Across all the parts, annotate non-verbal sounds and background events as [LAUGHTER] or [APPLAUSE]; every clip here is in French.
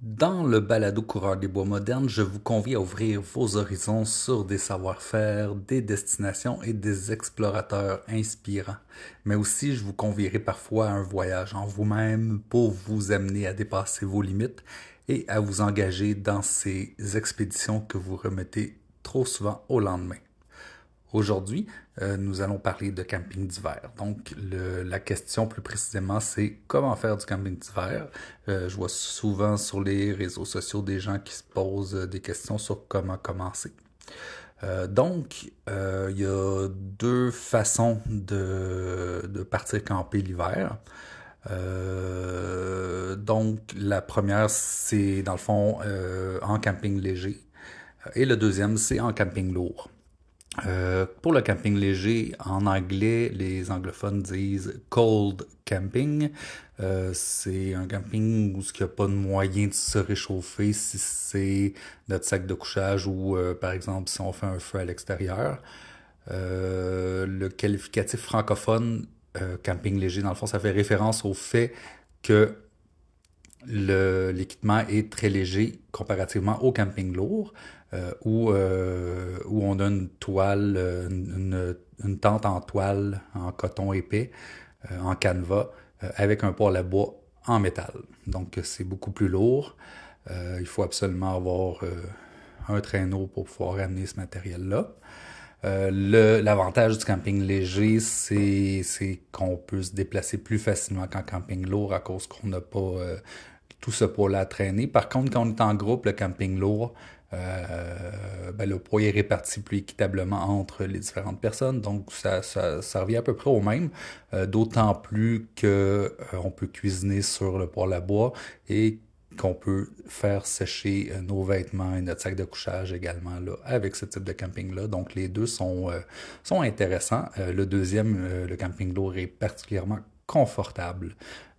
Dans le balado coureur des bois modernes, je vous convie à ouvrir vos horizons sur des savoir-faire, des destinations et des explorateurs inspirants. Mais aussi, je vous convierai parfois à un voyage en vous-même pour vous amener à dépasser vos limites et à vous engager dans ces expéditions que vous remettez trop souvent au lendemain. Aujourd'hui, euh, nous allons parler de camping d'hiver. Donc, la question plus précisément, c'est comment faire du camping d'hiver? Euh, je vois souvent sur les réseaux sociaux des gens qui se posent des questions sur comment commencer. Euh, donc, euh, il y a deux façons de, de partir camper l'hiver. Euh, donc, la première, c'est dans le fond en camping léger. Et le deuxième, c'est en camping lourd. Euh, pour le camping léger, en anglais, les anglophones disent cold camping. Euh, c'est un camping où il n'y a pas de moyen de se réchauffer si c'est notre sac de couchage ou, euh, par exemple, si on fait un feu à l'extérieur. Le qualificatif francophone, camping léger, dans le fond, ça fait référence au fait que l'équipement est très léger comparativement au camping lourd euh, où, euh, où on a une toile, euh, une, tente en toile, en coton épais, en canevas, avec un poêle à bois en métal. Donc c'est beaucoup plus lourd. il faut absolument avoir un traîneau pour pouvoir amener ce matériel-là. L'avantage du camping léger, c'est qu'on peut se déplacer plus facilement qu'en camping lourd à cause qu'on n'a pas tout ce poids-là traîner. Par contre, quand on est en groupe, le camping lourd, euh, ben, le poids est réparti plus équitablement entre les différentes personnes, donc ça, ça, ça revient à peu près au même, euh, d'autant plus que euh, peut cuisiner sur le poêle à bois et qu'on peut faire sécher euh, nos vêtements et notre sac de couchage également là, avec ce type de camping-là. Donc les deux sont, euh, sont intéressants. Le deuxième, le camping lourd, est particulièrement confortable.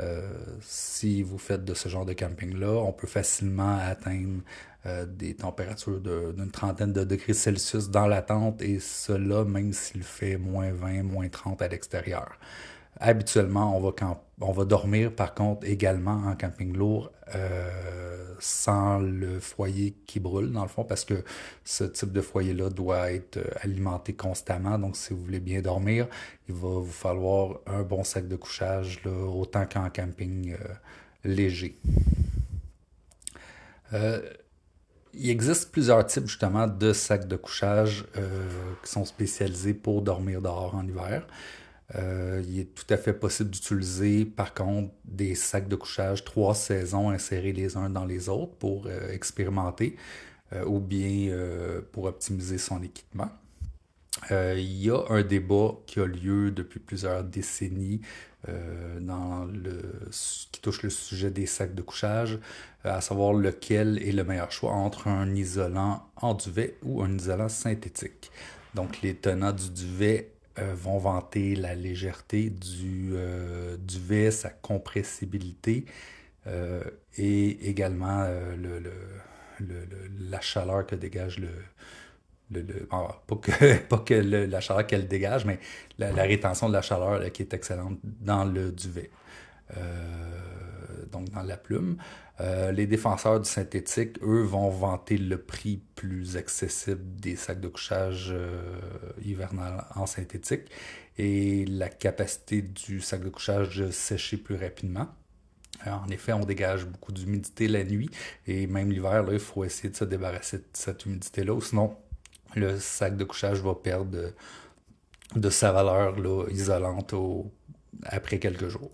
Euh, si vous faites de ce genre de camping-là, on peut facilement atteindre euh, des températures d'une trentaine de degrés Celsius dans la tente et cela même s'il fait moins 20, moins 30 à l'extérieur. Habituellement, on va, dormir par contre également en camping lourd euh, sans le foyer qui brûle dans le fond parce que ce type de foyer-là doit être alimenté constamment. Donc si vous voulez bien dormir, il va vous falloir un bon sac de couchage là, autant qu'en camping euh, léger. Euh, il existe plusieurs types justement de sacs de couchage euh, qui sont spécialisés pour dormir dehors en hiver. Euh, il est tout à fait possible d'utiliser, par contre, des sacs de couchage trois saisons insérés les uns dans les autres pour euh, expérimenter euh, ou bien pour optimiser son équipement. Il y a un débat qui a lieu depuis plusieurs décennies dans le, qui touche le sujet des sacs de couchage, à savoir lequel est le meilleur choix entre un isolant en duvet ou un isolant synthétique. Donc les tenants du duvet euh, vont vanter la légèreté du euh, duvet, sa compressibilité euh, et également euh, le, le, le, la chaleur que dégage le, ah, pas que, [LAUGHS] pas que la chaleur qu'elle dégage, mais la, rétention de la chaleur qui est excellente dans le duvet. Donc dans la plume. Les défenseurs du synthétique, eux, vont vanter le prix plus accessible des sacs de couchage euh, hivernal en synthétique et la capacité du sac de couchage de sécher plus rapidement. En effet, on dégage beaucoup d'humidité la nuit et même l'hiver, il faut essayer de se débarrasser de cette humidité-là, sinon le sac de couchage va perdre de, sa valeur là, isolante après quelques jours.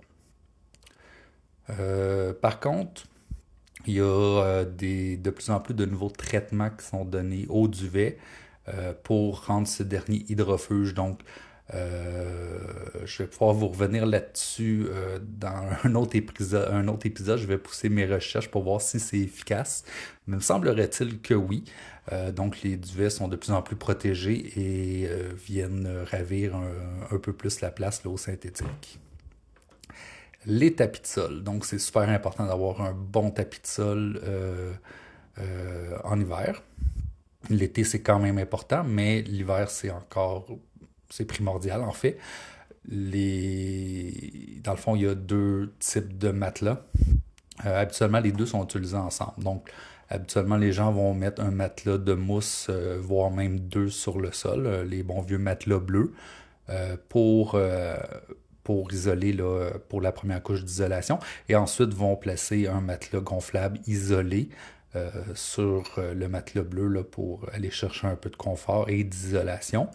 Euh, par contre, il y a euh, de plus en plus de nouveaux traitements qui sont donnés au duvet euh, pour rendre ce dernier hydrofuge. Donc, euh, je vais pouvoir vous revenir là-dessus euh, dans [LAUGHS] un autre, épisode. Je vais pousser mes recherches pour voir si c'est efficace. Mais me semblerait-il que oui. Donc les duvets sont de plus en plus protégés et viennent ravir un, peu plus la place là, au synthétique. Les tapis de sol. Donc c'est super important d'avoir un bon tapis de sol en hiver. L'été, c'est quand même important, mais l'hiver, c'est encore c'est primordial en fait. Les... Dans le fond, il y a deux types de matelas. habituellement, les deux sont utilisés ensemble. Donc, habituellement, les gens vont mettre un matelas de mousse, voire même deux sur le sol, les bons vieux matelas bleus, pour pour isoler là, pour la première couche d'isolation. Et ensuite vont placer un matelas gonflable isolé euh, sur euh, le matelas bleu là, pour aller chercher un peu de confort et d'isolation.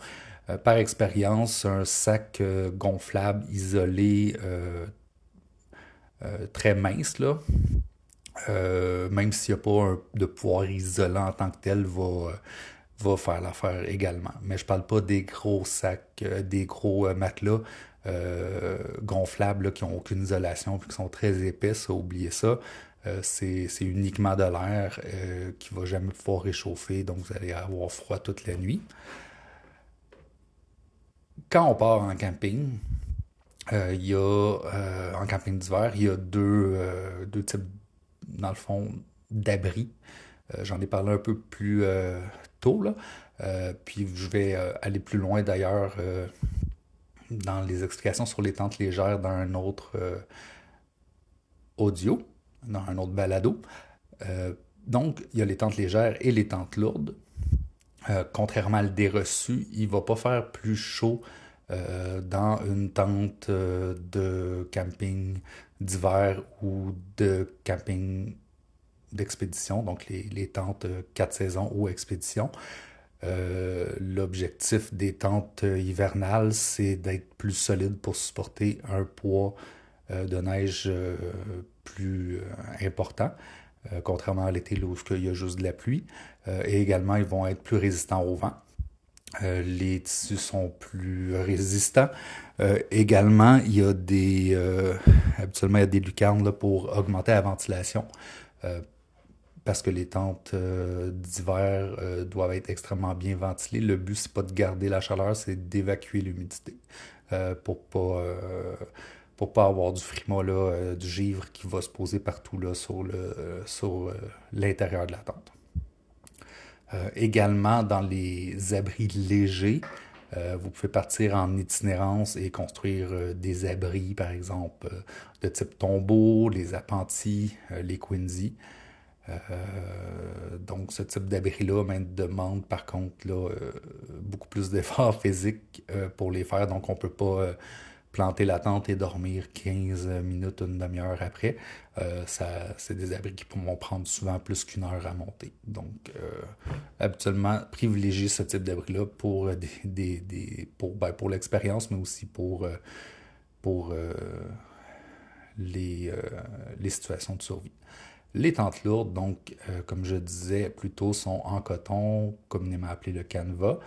Euh, par expérience, un sac gonflable isolé très mince, là, même s'il n'y a pas de poire isolant en tant que tel, va, va faire l'affaire également. Mais je parle pas des gros sacs, des gros matelas euh, gonflables qui n'ont aucune isolation puis qui sont très épaisses, oubliez ça. Euh, c'est uniquement de l'air euh, qui ne va jamais pouvoir réchauffer, donc vous allez avoir froid toute la nuit. Quand on part en camping, il y a en camping d'hiver, il y a deux, deux types, dans le fond, d'abris. J'en ai parlé un peu plus tôt, puis je vais aller plus loin d'ailleurs dans les explications sur les tentes légères dans un autre euh, audio, dans un autre balado. Euh, donc, il y a les tentes légères et les tentes lourdes. Euh, contrairement à le déreçu, il ne va pas faire plus chaud dans une tente de camping d'hiver ou de camping d'expédition, donc les, les tentes 4 saisons ou expédition. Euh, l'objectif des tentes hivernales, c'est d'être plus solide pour supporter un poids euh, de neige euh, plus important, contrairement à l'été où il y a juste de la pluie. et également, ils vont être plus résistants au vent. les tissus sont plus résistants. également, il y a des habituellement il y a des lucarnes là, pour augmenter la ventilation parce que les tentes euh, d'hiver euh, doivent être extrêmement bien ventilées. Le but, c'est pas de garder la chaleur, c'est d'évacuer l'humidité euh, pour pas pour pas avoir du frima là, du givre qui va se poser partout là sur le sur l'intérieur de la tente. également dans les abris légers, vous pouvez partir en itinérance et construire des abris, par exemple, de type tombeau, les appentis, les quincy. Euh, donc, ce type d'abri-là demande par contre là, euh, beaucoup plus d'efforts [LAUGHS] physiques euh, pour les faire. Donc, on ne peut pas planter la tente et dormir 15 minutes, une demi-heure après. c'est des abris qui pourront prendre souvent plus qu'une heure à monter. Donc, habituellement, privilégier ce type d'abri-là pour, des, des, pour, ben, pour l'expérience, mais aussi pour, pour les, les situations de survie. Les tentes lourdes, donc, euh, comme je disais plutôt, sont en coton, communément appelé le canevas.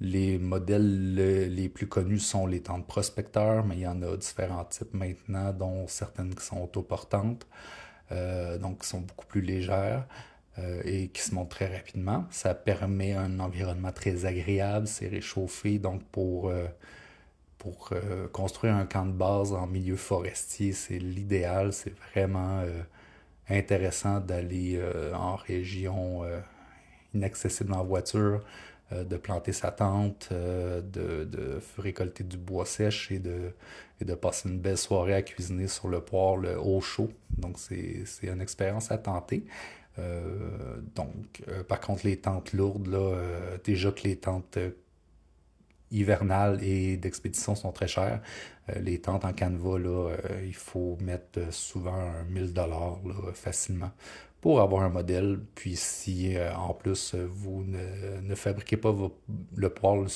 Les modèles les plus connus sont les tentes prospecteurs, mais il y en a différents types maintenant, dont certaines qui sont autoportantes, euh, donc qui sont beaucoup plus légères euh, et qui se montent très rapidement. Ça permet un environnement très agréable, c'est réchauffé, donc pour, pour construire un camp de base en milieu forestier, c'est l'idéal, c'est vraiment intéressant d'aller euh, en région euh, inaccessible en voiture, euh, de planter sa tente, de, récolter du bois sèche et de, passer une belle soirée à cuisiner sur le poêle au chaud. Donc, c'est une expérience à tenter. donc, par contre, les tentes lourdes, là, déjà que les tentes hivernales et d'expédition sont très chères. Euh, les tentes en canevas, là, euh, il faut mettre euh, souvent 1000 dollars facilement pour avoir un modèle. Puis si en plus vous ne, fabriquez pas le poêle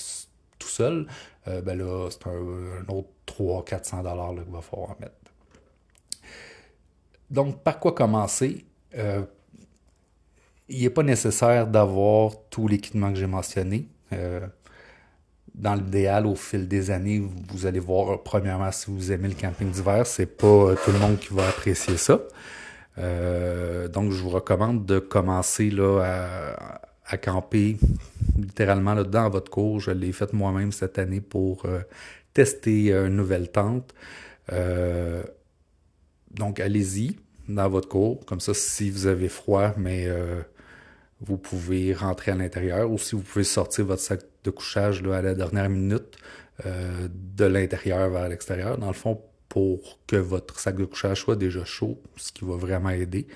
tout seul, ben là, c'est un, autre 300-400 dollars qu'il va falloir mettre. Donc, par quoi commencer? il n'est pas nécessaire d'avoir tout l'équipement que j'ai mentionné dans l'idéal, au fil des années, vous allez voir, premièrement, si vous aimez le camping d'hiver, c'est pas euh, tout le monde qui va apprécier ça. Euh, donc, je vous recommande de commencer là, à, camper littéralement là, dans votre cours. Je l'ai fait moi-même cette année pour euh, tester une nouvelle tente. donc, allez-y dans votre cours. Comme ça, si vous avez froid, mais vous pouvez rentrer à l'intérieur ou si vous pouvez sortir votre sac de couchage là, à la dernière minute euh, de l'intérieur vers l'extérieur. Dans le fond, pour que votre sac de couchage soit déjà chaud, ce qui va vraiment aider.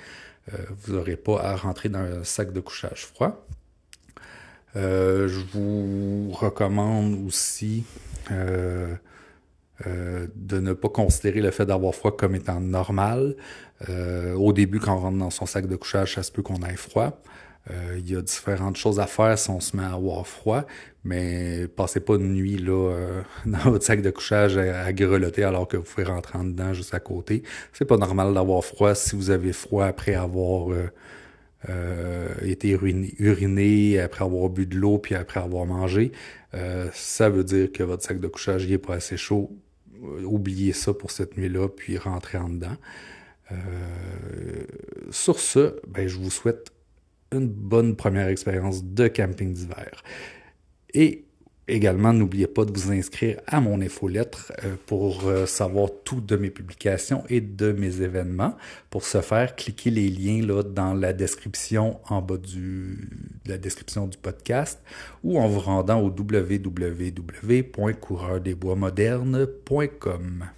Euh, vous n'aurez pas à rentrer dans un sac de couchage froid. Euh, je vous recommande aussi de ne pas considérer le fait d'avoir froid comme étant normal. au début, quand on rentre dans son sac de couchage, ça se peut qu'on ait froid. Euh, il y a différentes choses à faire si on se met à avoir froid, mais passez pas une nuit là euh, [LAUGHS] dans votre sac de couchage à, grelotter alors que vous pouvez rentrer en dedans juste à côté. C'est pas normal d'avoir froid si vous avez froid après avoir euh, été uriné, après avoir bu de l'eau, puis après avoir mangé. ça veut dire que votre sac de couchage n'est pas assez chaud. Oubliez ça pour cette nuit-là, puis rentrez en dedans. sur ce, ben, je vous souhaite une bonne première expérience de camping d'hiver. Et également, n'oubliez pas de vous inscrire à mon infolettre euh, pour euh, savoir tout de mes publications et de mes événements. Pour ce faire, cliquez les liens là, dans la description en bas de la description du podcast ou en vous rendant au www.coureurdesboismodernes.com.